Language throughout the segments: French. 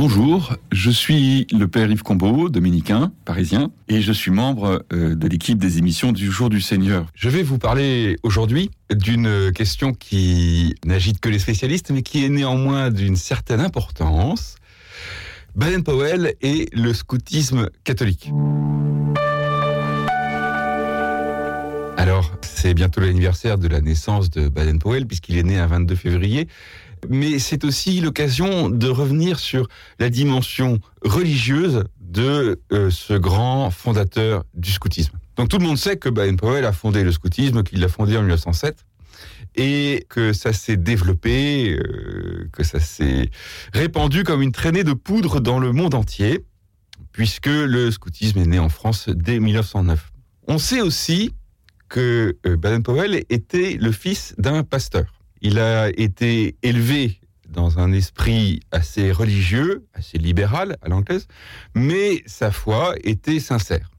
Bonjour, je suis le père Yves Combeau, dominicain, parisien, et je suis membre euh, de l'équipe des émissions du Jour du Seigneur. Je vais vous parler aujourd'hui d'une question qui n'agite que les spécialistes, mais qui est néanmoins d'une certaine importance. Baden-Powell et le scoutisme catholique. Alors, c'est bientôt l'anniversaire de la naissance de Baden-Powell, puisqu'il est né un 22 février. Mais c'est aussi l'occasion de revenir sur la dimension religieuse de euh, ce grand fondateur du scoutisme. Donc tout le monde sait que Baden-Powell a fondé le scoutisme, qu'il l'a fondé en 1907 et que ça s'est développé, euh, que ça s'est répandu comme une traînée de poudre dans le monde entier, puisque le scoutisme est né en France dès 1909. On sait aussi que euh, Baden-Powell était le fils d'un pasteur. Il a été élevé dans un esprit assez religieux, assez libéral à l'anglaise, mais sa foi était sincère.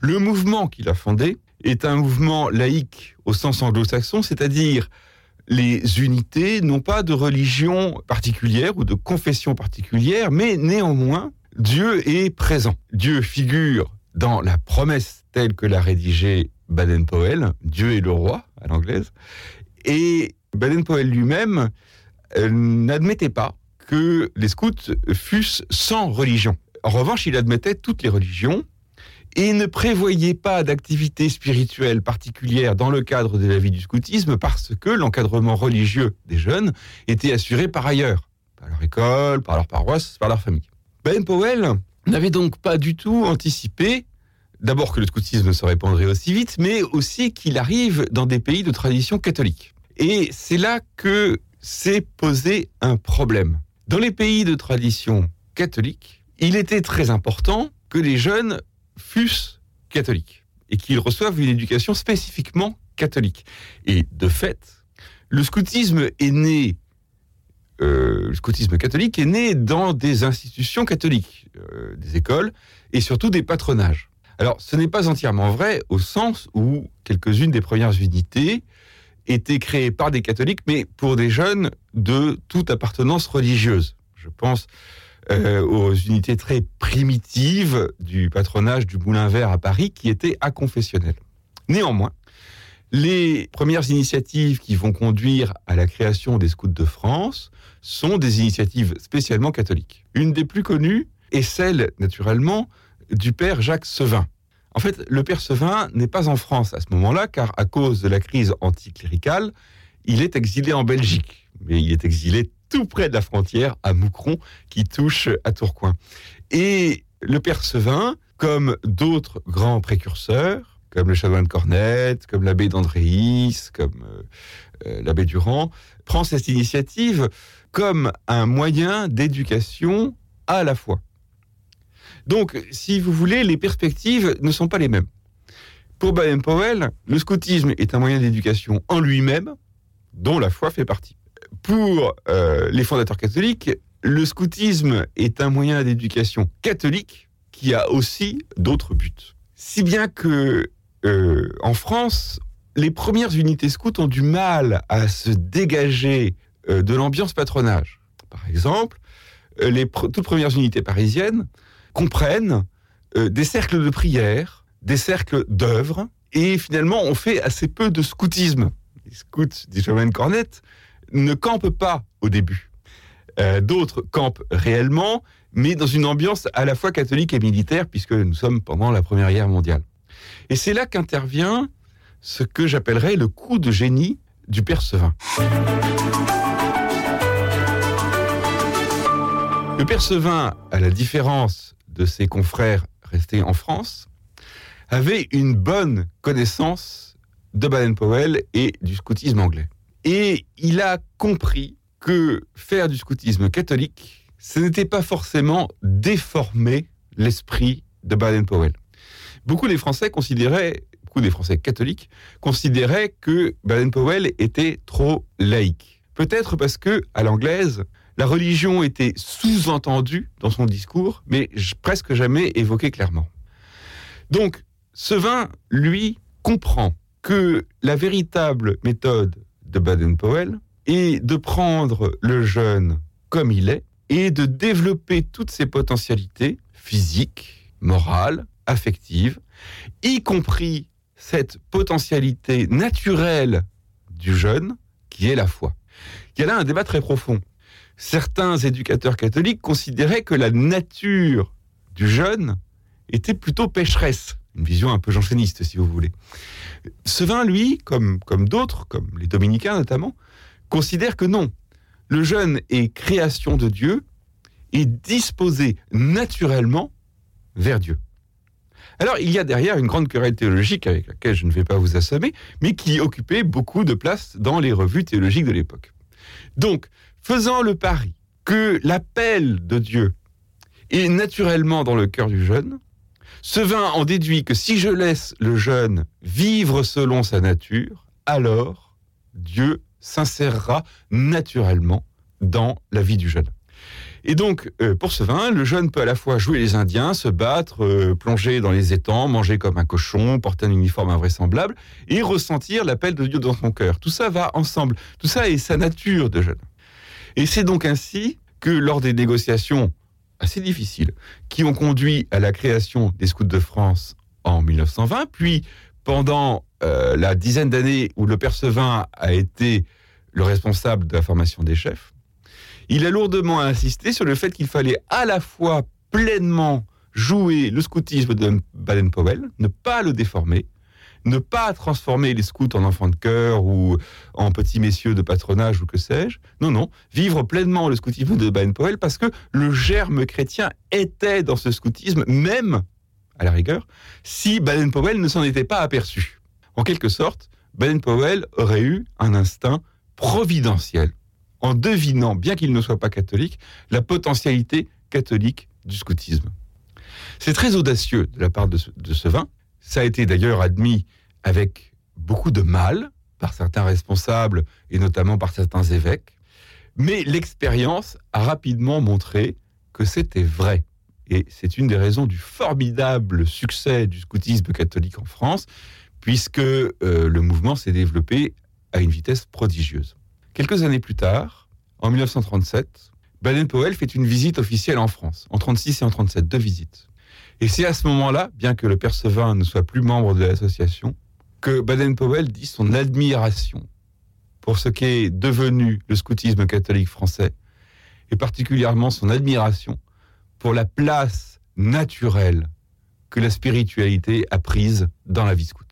Le mouvement qu'il a fondé est un mouvement laïque au sens anglo-saxon, c'est-à-dire les unités n'ont pas de religion particulière ou de confession particulière, mais néanmoins, Dieu est présent. Dieu figure dans la promesse telle que l'a rédigée Baden-Powell, Dieu est le roi à l'anglaise, et Baden-Powell lui-même euh, n'admettait pas que les scouts fussent sans religion. En revanche, il admettait toutes les religions et ne prévoyait pas d'activité spirituelle particulière dans le cadre de la vie du scoutisme parce que l'encadrement religieux des jeunes était assuré par ailleurs, par leur école, par leur paroisse, par leur famille. Baden-Powell n'avait donc pas du tout anticipé d'abord que le scoutisme se répandrait aussi vite, mais aussi qu'il arrive dans des pays de tradition catholique. Et c'est là que s'est posé un problème. Dans les pays de tradition catholique, il était très important que les jeunes fussent catholiques et qu'ils reçoivent une éducation spécifiquement catholique. Et de fait, le scoutisme est né, euh, le scoutisme catholique est né dans des institutions catholiques, euh, des écoles et surtout des patronages. Alors, ce n'est pas entièrement vrai au sens où quelques-unes des premières unités étaient créées par des catholiques, mais pour des jeunes de toute appartenance religieuse. Je pense euh, aux unités très primitives du patronage du Moulin Vert à Paris qui étaient inconfessionnelles. Néanmoins, les premières initiatives qui vont conduire à la création des scouts de France sont des initiatives spécialement catholiques. Une des plus connues est celle, naturellement, du père Jacques Sevin. En fait, le père Sevin n'est pas en France à ce moment-là, car à cause de la crise anticléricale, il est exilé en Belgique. Mais il est exilé tout près de la frontière, à Moucron, qui touche à Tourcoing. Et le père Sevin, comme d'autres grands précurseurs, comme le chanoine Cornette, comme l'abbé d'Andréis, comme euh, euh, l'abbé Durand, prend cette initiative comme un moyen d'éducation à la foi. Donc, si vous voulez, les perspectives ne sont pas les mêmes. Pour Baden-Powell, le scoutisme est un moyen d'éducation en lui-même, dont la foi fait partie. Pour euh, les fondateurs catholiques, le scoutisme est un moyen d'éducation catholique qui a aussi d'autres buts. Si bien que euh, en France, les premières unités scouts ont du mal à se dégager euh, de l'ambiance patronage. Par exemple, les toutes premières unités parisiennes comprennent euh, des cercles de prière, des cercles d'œuvres, et finalement on fait assez peu de scoutisme. Les scouts, dit Joanne Cornette, ne campent pas au début. Euh, d'autres campent réellement, mais dans une ambiance à la fois catholique et militaire, puisque nous sommes pendant la Première Guerre mondiale. Et c'est là qu'intervient ce que j'appellerais le coup de génie du Père Sevin. Le Père Sevin, à la différence de ses confrères restés en France, avait une bonne connaissance de Baden-Powell et du scoutisme anglais. Et il a compris que faire du scoutisme catholique, ce n'était pas forcément déformer l'esprit de Baden-Powell. Beaucoup des Français considéraient, beaucoup des Français catholiques considéraient que Baden-Powell était trop laïque. Peut-être parce que, à l'anglaise, la religion était sous-entendue dans son discours, mais presque jamais évoquée clairement. Donc, Sevin, lui, comprend que la véritable méthode de Baden-Powell est de prendre le jeune comme il est et de développer toutes ses potentialités physiques, morales, affectives, y compris cette potentialité naturelle du jeune qui est la foi. Il y a là un débat très profond. Certains éducateurs catholiques considéraient que la nature du jeune était plutôt pécheresse, une vision un peu janséniste si vous voulez. Sevin, lui, comme, d'autres, comme les dominicains notamment, considère que non, le jeune est création de Dieu et disposé naturellement vers Dieu. Alors, il y a derrière une grande querelle théologique avec laquelle je ne vais pas vous assommer, mais qui occupait beaucoup de place dans les revues théologiques de l'époque. Donc, faisant le pari que l'appel de Dieu est naturellement dans le cœur du jeune, Sevin en déduit que si je laisse le jeune vivre selon sa nature, alors Dieu s'insérera naturellement dans la vie du jeune. Et donc, euh, pour ce vin, le jeune peut à la fois jouer les Indiens, se battre, euh, plonger dans les étangs, manger comme un cochon, porter un uniforme invraisemblable, et ressentir l'appel de Dieu dans son cœur. Tout ça va ensemble. Tout ça est sa nature de jeune. Et c'est donc ainsi que lors des négociations assez difficiles, qui ont conduit à la création des scouts de France en 1920, puis pendant euh, la dizaine d'années où le Percevin a été le responsable de la formation des chefs, il a lourdement insisté sur le fait qu'il fallait à la fois pleinement jouer le scoutisme de Baden-Powell, ne pas le déformer, ne pas transformer les scouts en enfants de cœur ou en petits messieurs de patronage ou que sais-je. Non, non, vivre pleinement le scoutisme de Baden-Powell parce que le germe chrétien était dans ce scoutisme, même, à la rigueur, si Baden-Powell ne s'en était pas aperçu. En quelque sorte, Baden-Powell aurait eu un instinct providentiel en devinant, bien qu'il ne soit pas catholique, la potentialité catholique du scoutisme. C'est très audacieux de la part de ce, vin. Ça a été d'ailleurs admis avec beaucoup de mal par certains responsables et notamment par certains évêques. Mais l'expérience a rapidement montré que c'était vrai. Et c'est une des raisons du formidable succès du scoutisme catholique en France, puisque euh, le mouvement s'est développé à une vitesse prodigieuse. Quelques années plus tard, en 1937, Baden-Powell fait une visite officielle en France, en 36 et en 37, deux visites. Et c'est à ce moment-là, bien que le père Sevin ne soit plus membre de l'association, que Baden-Powell dit son admiration pour ce qu'est devenu le scoutisme catholique français, et particulièrement son admiration pour la place naturelle que la spiritualité a prise dans la vie scout.